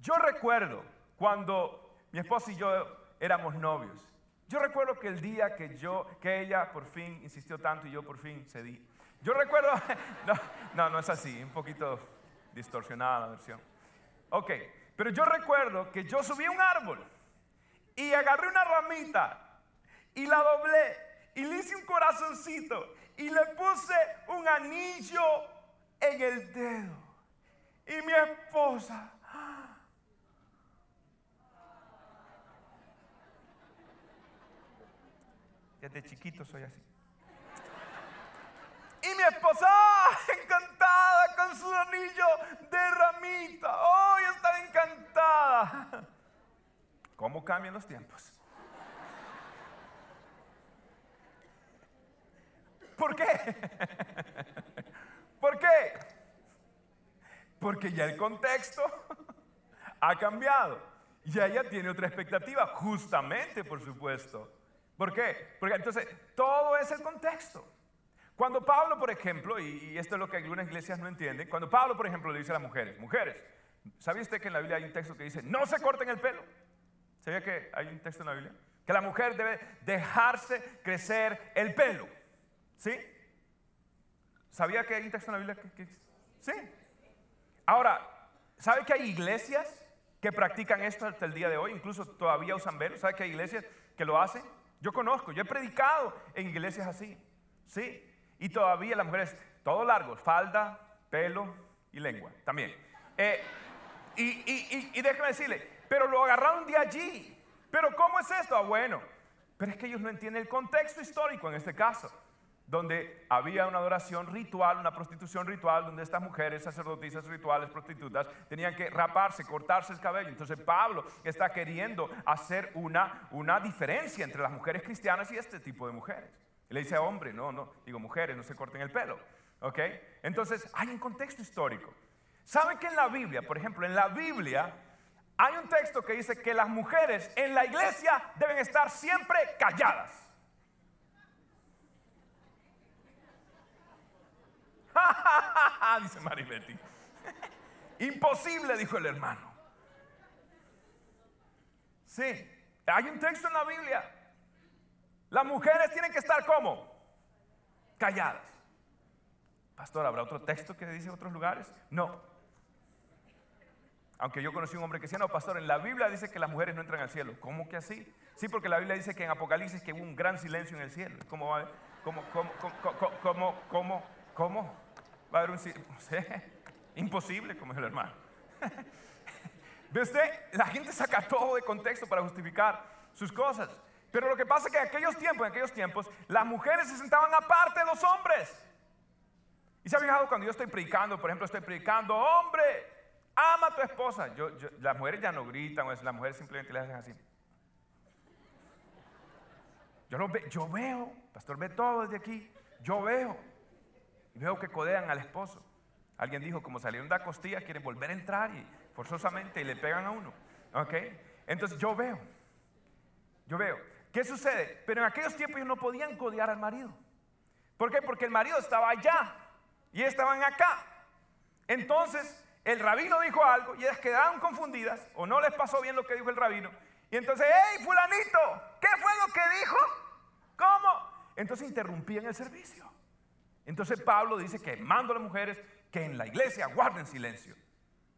Yo recuerdo cuando mi esposa y yo éramos novios. Yo recuerdo que el día que ella por fin insistió tanto y yo por fin cedí. Yo recuerdo, no, no, es así, un poquito distorsionada la versión. Ok, pero yo recuerdo que yo subí un árbol y agarré una ramita y la doblé y le hice un corazoncito y le puse un anillo en el dedo. Y mi esposa Desde chiquito soy así. Y mi esposa, encantada con su anillo de ramita. Hoy está encantada. ¿Cómo cambian los tiempos? ¿Por qué? ¿Por qué? Porque ya el contexto ha cambiado. Y ella tiene otra expectativa, justamente, por supuesto. ¿Por qué? Porque entonces todo es el contexto. Cuando Pablo, por ejemplo, y, esto es lo que algunas iglesias no entienden, cuando Pablo, por ejemplo, le dice a las mujeres, mujeres, ¿sabía usted que en la Biblia hay un texto que dice, no se corten el pelo? ¿Sabía que hay un texto en la Biblia? Que la mujer debe dejarse crecer el pelo. ¿Sí? ¿Sabía que hay un texto en la Biblia que, sí? Ahora, ¿sabe que hay iglesias que practican esto hasta el día de hoy? Incluso todavía usan velo. ¿Sabe que hay iglesias que lo hacen? Yo conozco, yo he predicado en iglesias así. Sí. Y todavía las mujeres, todo largo, falda, pelo y lengua también. Eh, y, y, y, déjeme decirle, pero lo agarraron de allí. Pero ¿cómo es esto? Ah, bueno, pero es que ellos no entienden el contexto histórico en este caso, donde había una adoración ritual, una prostitución ritual, donde estas mujeres, sacerdotisas rituales, prostitutas, tenían que raparse, cortarse el cabello. Entonces Pablo está queriendo hacer una, una diferencia entre las mujeres cristianas y este tipo de mujeres. Y le dice, hombre, no, no, digo, mujeres, no se corten el pelo. ¿Ok? Entonces hay un contexto histórico. ¿Saben que en la Biblia, por ejemplo, en la Biblia hay un texto que dice que las mujeres en la iglesia deben estar siempre calladas? dice Maribetti. Imposible, dijo el hermano. Sí, hay un texto en la Biblia. Las mujeres tienen que estar como calladas. Pastor, ¿habrá otro texto que dice en otros lugares? No. Aunque yo conocí un hombre que decía, no, pastor, en la Biblia dice que las mujeres no entran al cielo. ¿Cómo que así? Sí, porque la Biblia dice que en Apocalipsis que hubo un gran silencio en el cielo. ¿Cómo va? ¿Cómo, cómo, cómo, cómo, cómo, cómo va a haber un? Imposible, como es el hermano. ¿Ve usted? La gente saca todo de contexto para justificar sus cosas. Pero lo que pasa es que en aquellos tiempos, en aquellos tiempos, las mujeres se sentaban aparte de los hombres. Y se ha fijado cuando yo estoy predicando, por ejemplo, estoy predicando, hombre, ama a tu esposa. Yo, las mujeres ya no gritan, las mujeres simplemente le hacen así. Yo, lo ve, yo veo, pastor ve todo desde aquí, yo veo, veo que codean al esposo. Alguien dijo, como salieron de la costilla, quieren volver a entrar y forzosamente y le pegan a uno. ¿Ok? Entonces yo veo, yo veo. ¿Qué sucede? Pero en aquellos tiempos ellos no podían codear al marido. ¿Por qué? Porque el marido estaba allá y estaban acá. Entonces el rabino dijo algo y ellas quedaron confundidas o no les pasó bien lo que dijo el rabino. Y entonces, hey, fulanito, ¿qué fue lo que dijo? ¿Cómo? Entonces interrumpían el servicio. Entonces Pablo dice que mando a las mujeres que en la iglesia guarden silencio.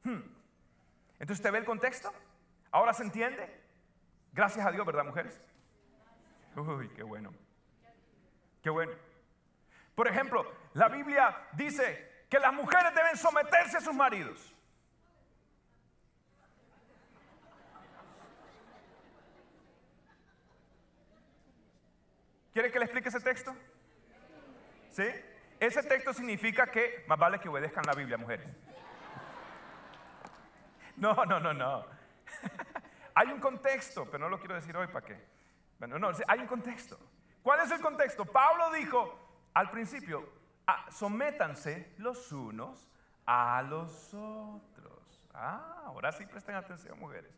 Hmm. Entonces, ¿usted ve el contexto? ¿Ahora se entiende? Gracias a Dios, ¿verdad, mujeres? Uy, qué bueno. Qué bueno. Por ejemplo, la Biblia dice que las mujeres deben someterse a sus maridos. ¿Quiere que le explique ese texto? ¿Sí? Ese texto significa que más vale que obedezcan la Biblia, mujeres. No, no, no, no. Hay un contexto, pero no lo quiero decir hoy para qué. Bueno, no, hay un contexto. ¿Cuál es el contexto? Pablo dijo al principio, Ah, sométanse los unos a los otros. Ah, ahora sí presten atención, mujeres.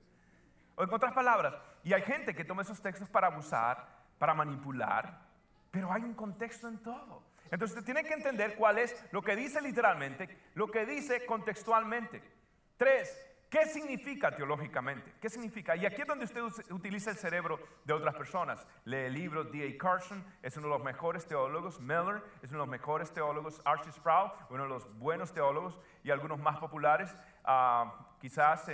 O en otras palabras, y hay gente que toma esos textos para abusar, para manipular, pero hay un contexto en todo. Entonces usted tiene que entender cuál es lo que dice literalmente, lo que dice contextualmente. Tres, ¿Qué significa teológicamente? ¿Qué significa? Y aquí es donde usted utiliza el cerebro de otras personas. Lee el libro D.A. Carson, es uno de los mejores teólogos. Miller es uno de los mejores teólogos. Archie Sproul, uno de los buenos teólogos y algunos más populares, ah, quizás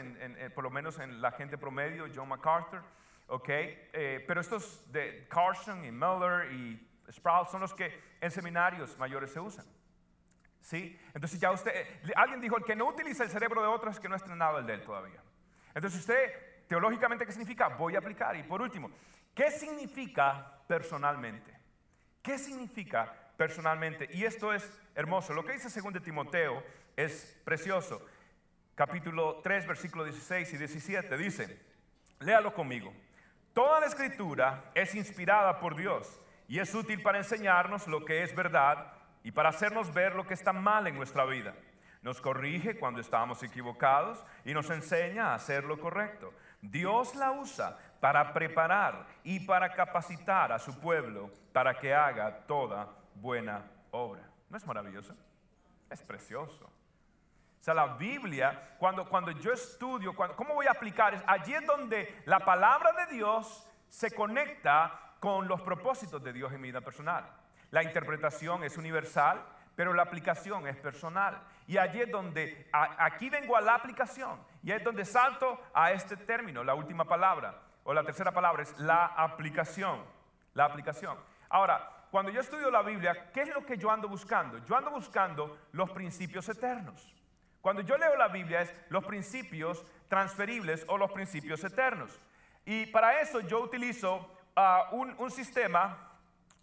por lo menos en la gente promedio, John MacArthur. Okay, eh, pero estos de Carson y Miller y Sproul son los que en seminarios mayores se usan. ¿Sí? Entonces ya usted, alguien dijo, el que no utiliza el cerebro de otros es que no ha estrenado el de él todavía. Entonces usted, teológicamente, ¿qué significa? Voy a aplicar. Y por último, ¿qué significa personalmente? ¿Qué significa personalmente? Y esto es hermoso. Lo que dice 2 Timoteo es precioso. Capítulo 3, versículo 16 y 17 dice, léalo conmigo. Toda la escritura es inspirada por Dios y es útil para enseñarnos lo que es verdad y para hacernos ver lo que está mal en nuestra vida. Nos corrige cuando estamos equivocados y nos enseña a hacer lo correcto. Dios la usa para preparar y para capacitar a su pueblo para que haga toda buena obra. ¿No es maravilloso? Es precioso. O sea, la Biblia, cuando, cuando yo estudio, ¿cómo voy a aplicar? Allí es donde la palabra de Dios se conecta con los propósitos de Dios en mi vida personal. La interpretación es universal, pero la aplicación es personal. Y allí es donde, aquí vengo a la aplicación, y es donde salto a este término, la última palabra, o la tercera palabra es la aplicación. La aplicación. Ahora, cuando yo estudio la Biblia, ¿qué es lo que yo ando buscando? Yo ando buscando los principios eternos. Cuando yo leo la Biblia es los principios transferibles o los principios eternos. Y para eso yo utilizo un, un sistema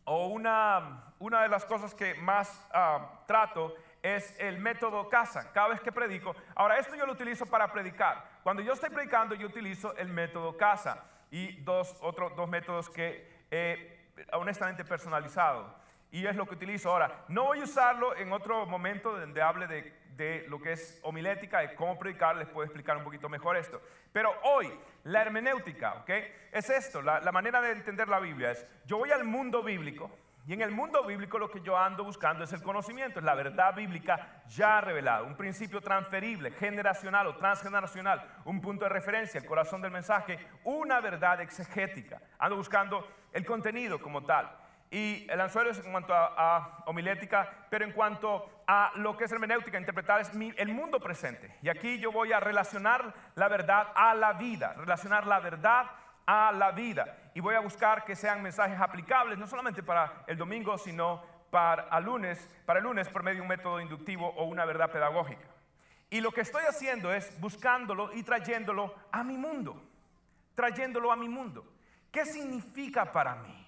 o una, una de las cosas que más ah, trato es el método casa, cada vez que predico. Ahora, esto yo lo utilizo para predicar. Cuando yo estoy predicando, yo utilizo el método casa y dos, otros dos métodos que he honestamente personalizado. Y es lo que utilizo ahora. No voy a usarlo en otro momento donde hable de de lo que es homilética, de cómo predicar, les puedo explicar un poquito mejor esto. Pero hoy, la hermenéutica, ¿ok? Es esto, la, manera de entender la Biblia es, yo voy al mundo bíblico, y en el mundo bíblico lo que yo ando buscando es el conocimiento, es la verdad bíblica ya revelada, un principio transferible, generacional o transgeneracional, un punto de referencia, el corazón del mensaje, una verdad exegética. Ando buscando el contenido como tal. Y el anzuelo es en cuanto a, homilética, pero en cuanto a lo que es hermenéutica, interpretar es el mundo presente. Y aquí yo voy a relacionar la verdad a la vida, relacionar la verdad a la vida. Y voy a buscar que sean mensajes aplicables, no solamente para el domingo, sino para el lunes, para el lunes por medio de un método inductivo o una verdad pedagógica. Y lo que estoy haciendo es buscándolo y trayéndolo a mi mundo, trayéndolo a mi mundo. ¿Qué significa para mí?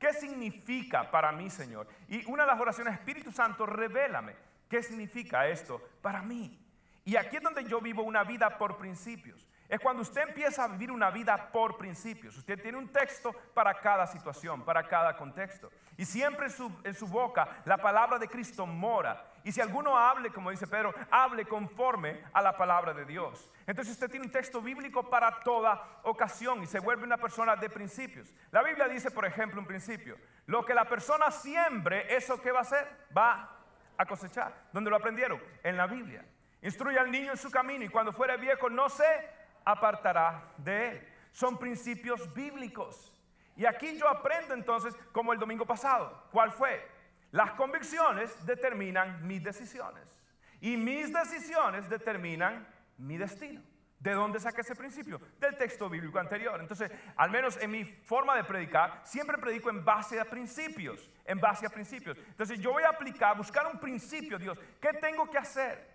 ¿Qué significa para mí, Señor? Y una de las oraciones, Espíritu Santo, revélame qué significa esto para mí. Y aquí es donde yo vivo una vida por principios. Es cuando usted empieza a vivir una vida por principios. Usted tiene un texto para cada situación, para cada contexto. Y siempre en su, boca la palabra de Cristo mora. Y si alguno hable, como dice Pedro, hable conforme a la palabra de Dios. Entonces usted tiene un texto bíblico para toda ocasión y se vuelve una persona de principios. La Biblia dice, por ejemplo, un principio. Lo que la persona siembre, ¿eso qué va a hacer? Va a cosechar. ¿Dónde lo aprendieron? En la Biblia. Instruye al niño en su camino y cuando fuera viejo no se apartará de él. Son principios bíblicos. Y aquí yo aprendo entonces, como el domingo pasado, ¿cuál fue? Las convicciones determinan mis decisiones. Y mis decisiones determinan mi destino. ¿De dónde saqué ese principio? Del texto bíblico anterior. Entonces, al menos en mi forma de predicar, siempre predico en base a principios, en base a principios. Entonces, yo voy a aplicar, buscar un principio, Dios, ¿qué tengo que hacer?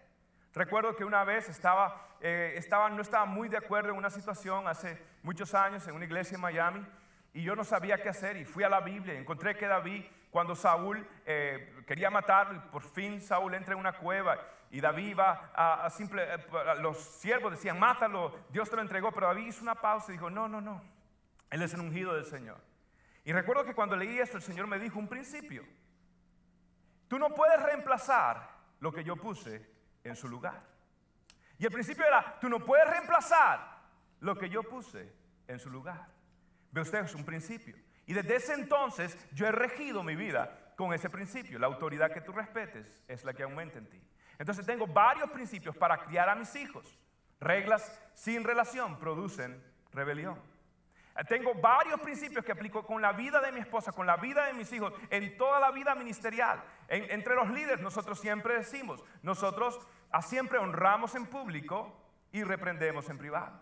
Recuerdo que una vez eh, estaba, no estaba muy de acuerdo en una situación hace muchos años en una iglesia en Miami y yo no sabía qué hacer y fui a la Biblia y encontré que David, cuando Saúl eh, quería matarlo, por fin Saúl entra en una cueva y David iba a, simple, eh, los siervos decían, mátalo, Dios te lo entregó, pero David hizo una pausa y dijo, no, no, no, él es el ungido del Señor. Y recuerdo que cuando leí esto, el Señor me dijo un principio, tú no puedes reemplazar lo que yo puse en su lugar. Y el principio era, tú no puedes reemplazar lo que yo puse en su lugar. Ve usted, es un principio. Y desde ese entonces yo he regido mi vida con ese principio. La autoridad que tú respetes es la que aumenta en ti. Entonces tengo varios principios para criar a mis hijos. Reglas sin relación producen rebelión. Tengo varios principios que aplico con la vida de mi esposa, con la vida de mis hijos, en toda la vida ministerial. entre los líderes nosotros siempre decimos, nosotros siempre honramos en público y reprendemos en privado.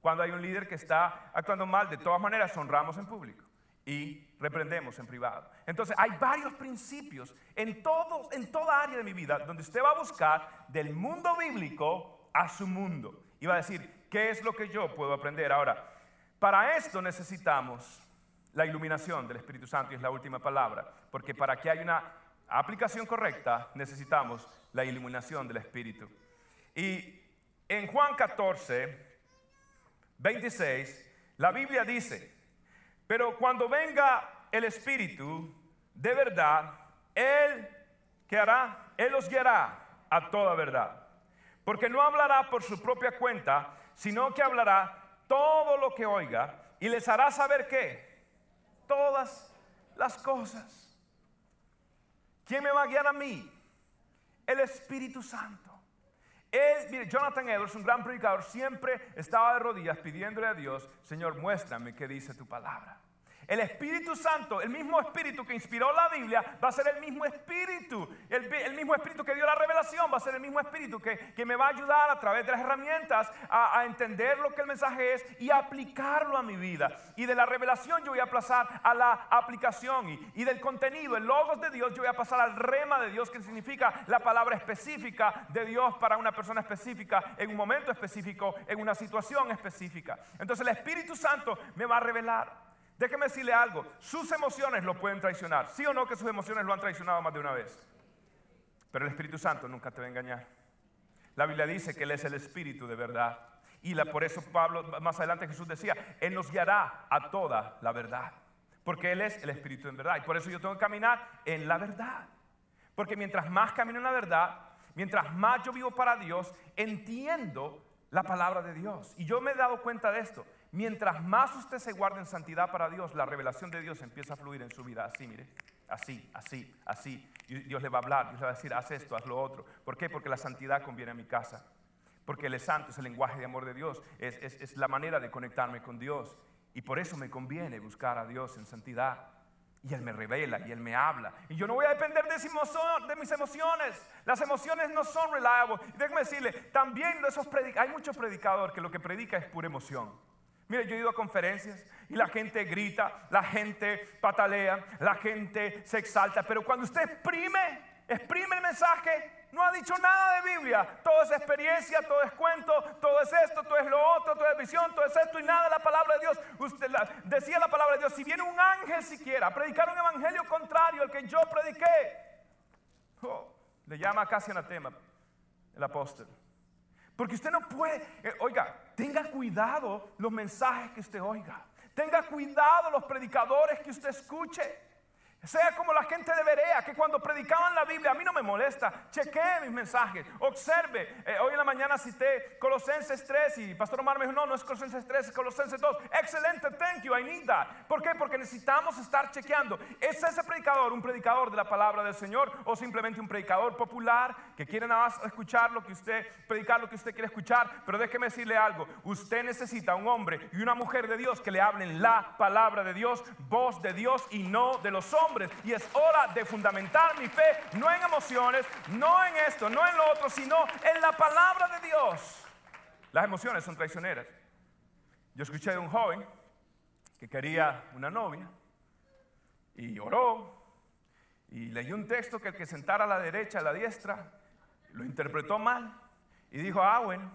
Cuando hay un líder que está actuando mal, de todas maneras honramos en público y reprendemos en privado. Entonces hay varios principios en, todo, en toda área de mi vida donde usted va a buscar del mundo bíblico a su mundo. Y va a decir, ¿qué es lo que yo puedo aprender? Ahora, para esto necesitamos la iluminación del Espíritu Santo y es la última palabra, porque para que haya una aplicación correcta necesitamos la iluminación del Espíritu. Y en Juan 14, 26, la Biblia dice, pero cuando venga el Espíritu de verdad, Él, ¿qué hará? Él os guiará a toda verdad. Porque no hablará por su propia cuenta, sino que hablará todo lo que oiga y les hará saber qué? Todas las cosas. ¿Quién me va a guiar a mí? El Espíritu Santo. Él, mire, Jonathan Edwards, un gran predicador, siempre estaba de rodillas pidiéndole a Dios, Señor, muéstrame qué dice tu palabra. El Espíritu Santo, el mismo Espíritu que inspiró la Biblia, va a ser el mismo Espíritu. El, mismo Espíritu que dio la revelación va a ser el mismo Espíritu que, me va a ayudar a través de las herramientas a, entender lo que el mensaje es y aplicarlo a mi vida. Y de la revelación yo voy a pasar a la aplicación. Y, y del contenido, el logos de Dios, yo voy a pasar al rema de Dios, que significa la palabra específica de Dios para una persona específica, en un momento específico, en una situación específica. Entonces el Espíritu Santo me va a revelar. Déjeme decirle algo, sus emociones lo pueden traicionar. ¿Sí o no que sus emociones lo han traicionado más de una vez? Pero el Espíritu Santo nunca te va a engañar. La Biblia dice que Él es el Espíritu de verdad. Y por eso Pablo, más adelante Jesús decía, Él nos guiará a toda la verdad. Porque Él es el Espíritu en verdad. Y por eso yo tengo que caminar en la verdad. Porque mientras más camino en la verdad, mientras más yo vivo para Dios, entiendo la palabra de Dios. Y yo me he dado cuenta de esto. Mientras más usted se guarda en santidad para Dios, la revelación de Dios empieza a fluir en su vida. Así, mire. Así, así, así. Dios le va a hablar, Dios le va a decir, haz esto, haz lo otro. ¿Por qué? Porque la santidad conviene a mi casa. Porque Él es santo, es el lenguaje de amor de Dios, es, es la manera de conectarme con Dios. Y por eso me conviene buscar a Dios en santidad. Y Él me revela y Él me habla. Y yo no voy a depender de, mis emociones. Las emociones no son reliable. Y déjeme decirle, también esos hay muchos predicadores que lo que predica es pura emoción. Mire, yo he ido a conferencias y la gente grita, la gente patalea, la gente se exalta. Pero cuando usted exprime, exprime el mensaje, no ha dicho nada de Biblia. Todo es experiencia, todo es cuento, todo es esto, todo es lo otro, todo es visión, todo es esto y nada de la palabra de Dios. Usted decía la palabra de Dios, si viene un ángel siquiera a predicar un evangelio contrario al que yo prediqué, oh, le llama casi anatema el apóstol. Porque usted no puede, eh, oiga, tenga cuidado los mensajes que usted oiga. Tenga cuidado los predicadores que usted escuche. Sea como la gente de Berea, que cuando predicaban la Biblia, a mí no me molesta, chequee mis mensajes, observe. Eh, hoy en la mañana cité Colosenses 3 y Pastor Omar me dijo, no, no es Colosenses 3, es Colosenses 2. Excelente, thank you, I need that. ¿Por qué? Porque necesitamos estar chequeando. ¿Es ese predicador un predicador de la palabra del Señor o simplemente un predicador popular que quiere nada más escuchar lo que usted, predicar lo que usted quiere escuchar? Pero déjeme decirle algo, usted necesita un hombre y una mujer de Dios que le hablen la palabra de Dios, voz de Dios y no de los hombres y es hora de fundamentar mi fe no en emociones, no en esto, no en lo otro, sino en la palabra de Dios. Las emociones son traicioneras. Yo escuché de un joven que quería una novia y oró y leyó un texto que el que sentara a la derecha, a la diestra, lo interpretó mal y dijo, ah, bueno,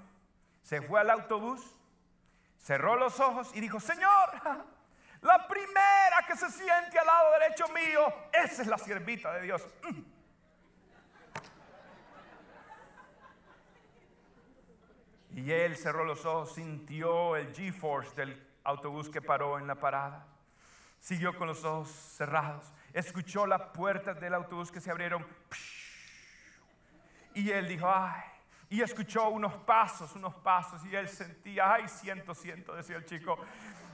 se fue al autobús, cerró los ojos y dijo, Señor, la primera que se siente al lado derecho mío, esa es la siervita de Dios. Mm. Y él cerró los ojos, sintió el G-Force del autobús que paró en la parada. Siguió con los ojos cerrados. Escuchó las puertas del autobús que se abrieron. Y él dijo, ay. Y escuchó unos pasos, unos pasos. Y él sentía, ay, siento, siento, decía el chico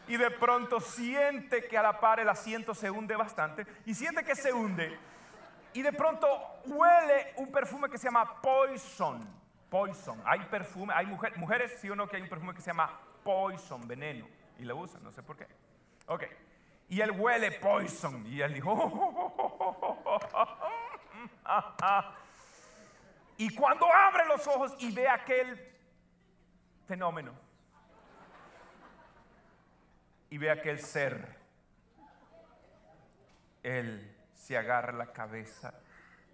y de pronto siente que a la par el asiento se hunde bastante y siente que se hunde y de pronto huele un perfume que se llama Poison. Poison. Hay perfume, hay mujeres, sí o no, que hay un perfume que se llama Poison, veneno. Y lo usan, no sé por qué. Ok. Y él huele Poison. Y él dijo, y cuando abre los ojos y ve aquel fenómeno, y ve aquel ser, él se agarra la cabeza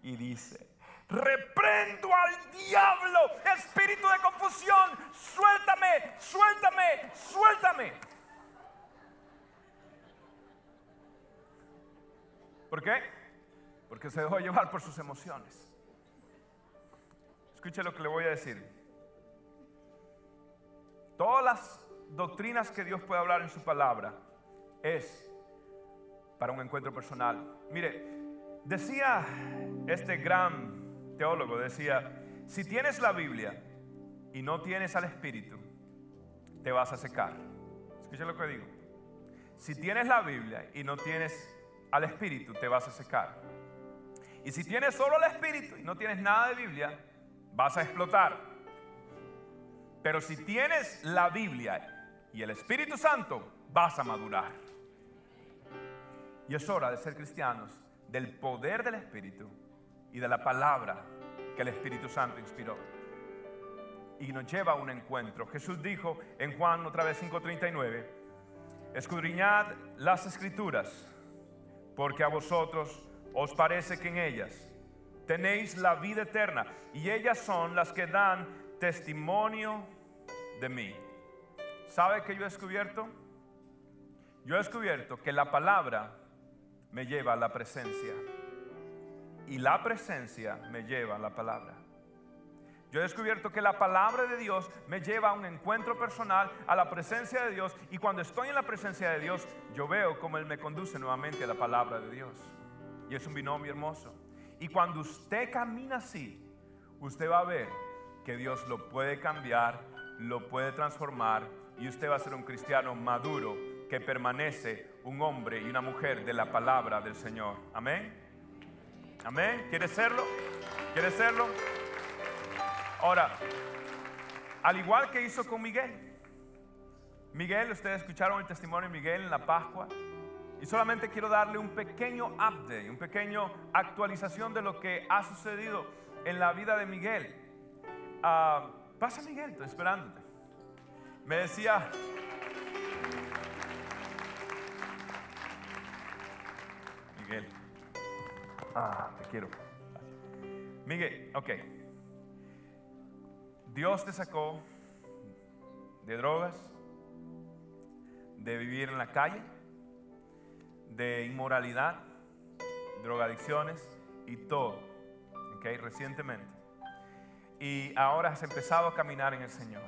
y dice, reprendo al diablo, espíritu de confusión, suéltame, suéltame, suéltame. ¿Por qué? Porque se dejó llevar por sus emociones. Escuche lo que le voy a decir. Todas las doctrinas que Dios puede hablar en su palabra es para un encuentro personal. Mire, decía este gran teólogo, decía, si tienes la Biblia y no tienes al Espíritu, te vas a secar. Escucha lo que digo. Si tienes la Biblia y no tienes al Espíritu, te vas a secar. Y si tienes solo el Espíritu y no tienes nada de Biblia, vas a explotar. Pero si tienes la Biblia y el Espíritu Santo, vas a madurar. Y es hora de ser cristianos del poder del Espíritu y de la palabra que el Espíritu Santo inspiró. Y nos lleva a un encuentro. Jesús dijo en Juan otra vez 5:39, escudriñad las escrituras, porque a vosotros os parece que en ellas tenéis la vida eterna y ellas son las que dan testimonio de mí. ¿Sabe que yo he descubierto? Yo he descubierto que la palabra me lleva a la presencia y la presencia me lleva a la palabra. Yo he descubierto que la palabra de Dios me lleva a un encuentro personal, a la presencia de Dios, y cuando estoy en la presencia de Dios, yo veo cómo Él me conduce nuevamente a la palabra de Dios. Y es un binomio hermoso. Y cuando usted camina así, usted va a ver que Dios lo puede cambiar, lo puede transformar y usted va a ser un cristiano maduro que permanece un hombre y una mujer de la palabra del Señor. Amén. Amén. ¿Quiere serlo? ¿Quiere serlo? Ahora, al igual que hizo con Miguel. Miguel, ustedes escucharon el testimonio de Miguel en la Pascua. Y solamente quiero darle un pequeño update, un pequeño actualización de lo que ha sucedido en la vida de Miguel. Ah, pasa Miguel, estoy esperándote. Me decía, Miguel, ah, te quiero. Miguel, ok. Dios te sacó de drogas, de vivir en la calle de inmoralidad, drogadicciones y todo, ¿ok? Recientemente. Y ahora has empezado a caminar en el Señor.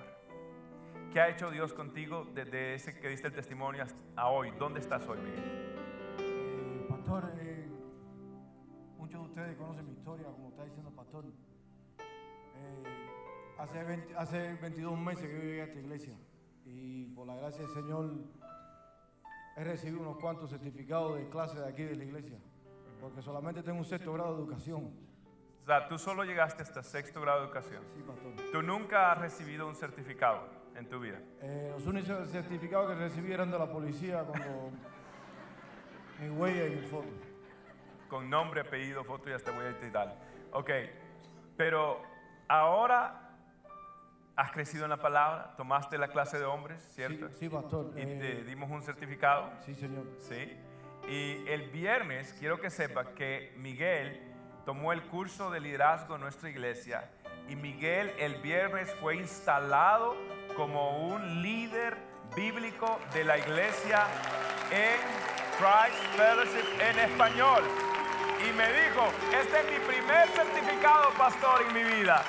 ¿Qué ha hecho Dios contigo desde ese que diste el testimonio a hoy? ¿Dónde estás hoy, Miguel? Eh, pastor, eh, muchos de ustedes conocen mi historia, como está diciendo el pastor. Eh, hace, hace 22 meses que yo llegué a esta iglesia y por la gracia del Señor he recibido unos cuantos certificados de clase de aquí de la iglesia, porque solamente tengo un sexto grado de educación. O sea, tú solo llegaste hasta sexto grado de educación. Sí, pastor. ¿Tú nunca has recibido un certificado en tu vida? Eh, los únicos certificados que recibí eran de la policía cuando mi huella y mi foto. Con nombre, apellido, foto y hasta huella y tal. Ok, pero ahora Has crecido en la palabra, tomaste la clase de hombres, ¿cierto? Sí, pastor. Y te eh, dimos un certificado. Sí, señor. Sí. Y el viernes quiero que sepa que Miguel tomó el curso de liderazgo en nuestra iglesia y Miguel el viernes fue instalado como un líder bíblico de la iglesia en Christ Fellowship en español. Y me dijo, este es mi primer certificado, pastor, en mi vida.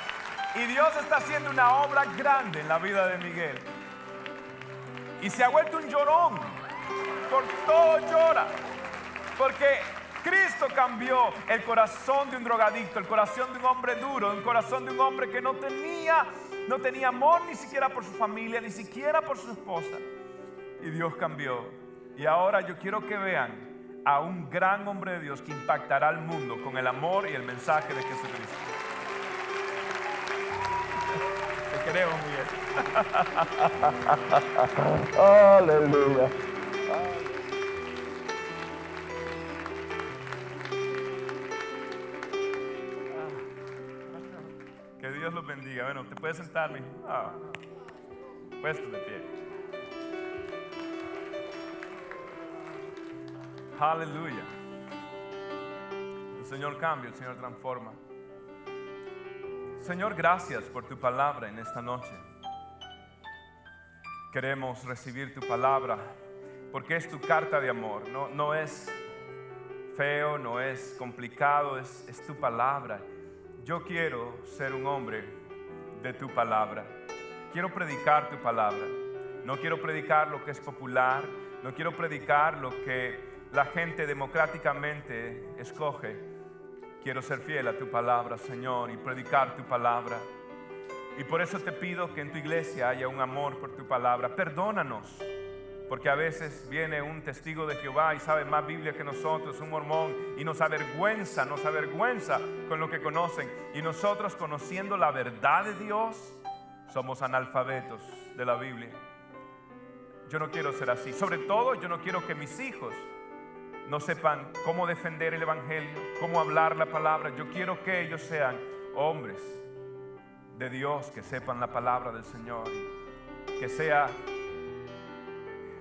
Y Dios está haciendo una obra grande en la vida de Miguel. Y se ha vuelto un llorón. Por todo llora. Porque Cristo cambió el corazón de un drogadicto, el corazón de un hombre duro, el corazón de un hombre que no tenía, no tenía amor ni siquiera por su familia, ni siquiera por su esposa. Y Dios cambió. Y ahora yo quiero que vean a un gran hombre de Dios que impactará al mundo con el amor y el mensaje de Jesucristo. Queremos, Miguel. Aleluya. Que Dios los bendiga. Bueno, te puedes sentar, mi. Ah. Puesto de pie. Aleluya. El Señor cambia, el Señor transforma. Señor, gracias por tu palabra en esta noche. Queremos recibir tu palabra porque es tu carta de amor. No, no es feo, no es complicado, es, es tu palabra. Yo quiero ser un hombre de tu palabra. Quiero predicar tu palabra. No quiero predicar lo que es popular. No quiero predicar lo que la gente democráticamente escoge. Quiero ser fiel a tu palabra, Señor, y predicar tu palabra. Y por eso te pido que en tu iglesia haya un amor por tu palabra. Perdónanos, porque a veces viene un testigo de Jehová y sabe más Biblia que nosotros, un mormón, y nos avergüenza, nos avergüenza con lo que conocen. Y nosotros conociendo la verdad de Dios, somos analfabetos de la Biblia. Yo no quiero ser así. Sobre todo, yo no quiero que mis hijos no sepan cómo defender el Evangelio, cómo hablar la palabra. Yo quiero que ellos sean hombres de Dios, que sepan la palabra del Señor, que sea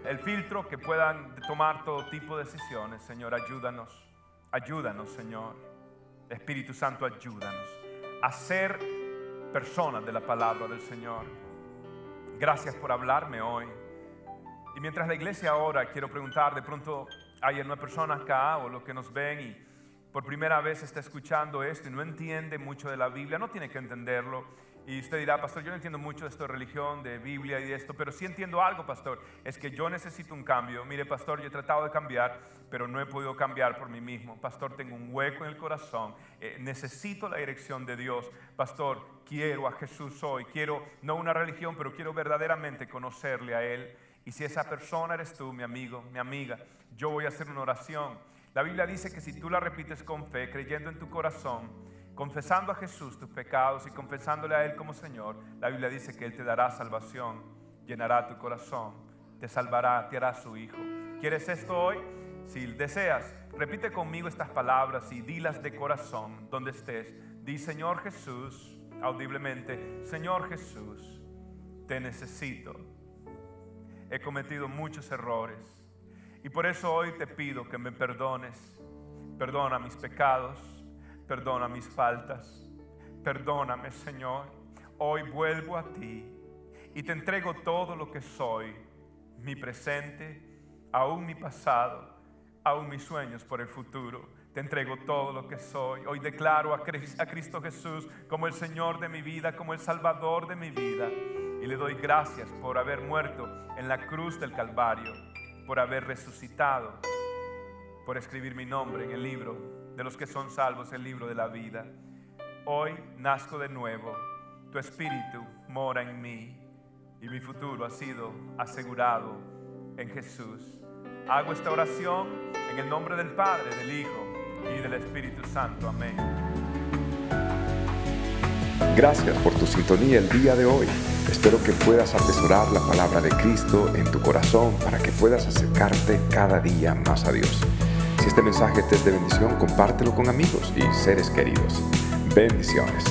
el filtro que puedan tomar todo tipo de decisiones. Señor, ayúdanos, ayúdanos, Señor. Espíritu Santo, ayúdanos a ser personas de la palabra del Señor. Gracias por hablarme hoy. Y mientras la iglesia ora, quiero preguntar, de pronto hay una persona acá o los que nos ven y por primera vez está escuchando esto y no entiende mucho de la Biblia, no tiene que entenderlo. Y usted dirá, pastor, yo no entiendo mucho de esto de religión, de Biblia y de esto, pero sí entiendo algo, pastor, es que yo necesito un cambio. Mire, pastor, yo he tratado de cambiar, pero no he podido cambiar por mí mismo. Pastor, tengo un hueco en el corazón, eh, necesito la dirección de Dios. Pastor, quiero a Jesús hoy, quiero no una religión, pero quiero verdaderamente conocerle a Él. Y si esa persona eres tú, mi amigo, mi amiga, yo voy a hacer una oración. La Biblia dice que si tú la repites con fe, creyendo en tu corazón, confesando a Jesús tus pecados y confesándole a Él como Señor, la Biblia dice que Él te dará salvación, llenará tu corazón, te salvará, te hará su Hijo. ¿Quieres esto hoy? Si deseas, repite conmigo estas palabras y dilas de corazón donde estés. Di, Señor Jesús, audiblemente, Señor Jesús, te necesito. He cometido muchos errores y por eso hoy te pido que me perdones. Perdona mis pecados perdona mis faltas, perdóname Señor. Hoy vuelvo a ti y te entrego todo lo que soy, mi presente, aún mi pasado, aún mis sueños por el futuro. Te entrego todo lo que soy. Hoy declaro a Cristo Jesús como el Señor de mi vida, como el Salvador de mi vida. Y le doy gracias por haber muerto en la cruz del Calvario, por haber resucitado, por escribir mi nombre en el libro de los que son salvos el libro de la vida. Hoy nazco de nuevo, tu espíritu mora en mí y mi futuro ha sido asegurado en Jesús. Hago esta oración en el nombre del Padre, del Hijo y del Espíritu Santo. Amén. Gracias por tu sintonía el día de hoy. Espero que puedas atesorar la palabra de Cristo en tu corazón para que puedas acercarte cada día más a Dios. Si este mensaje te es de bendición, compártelo con amigos y seres queridos. Bendiciones.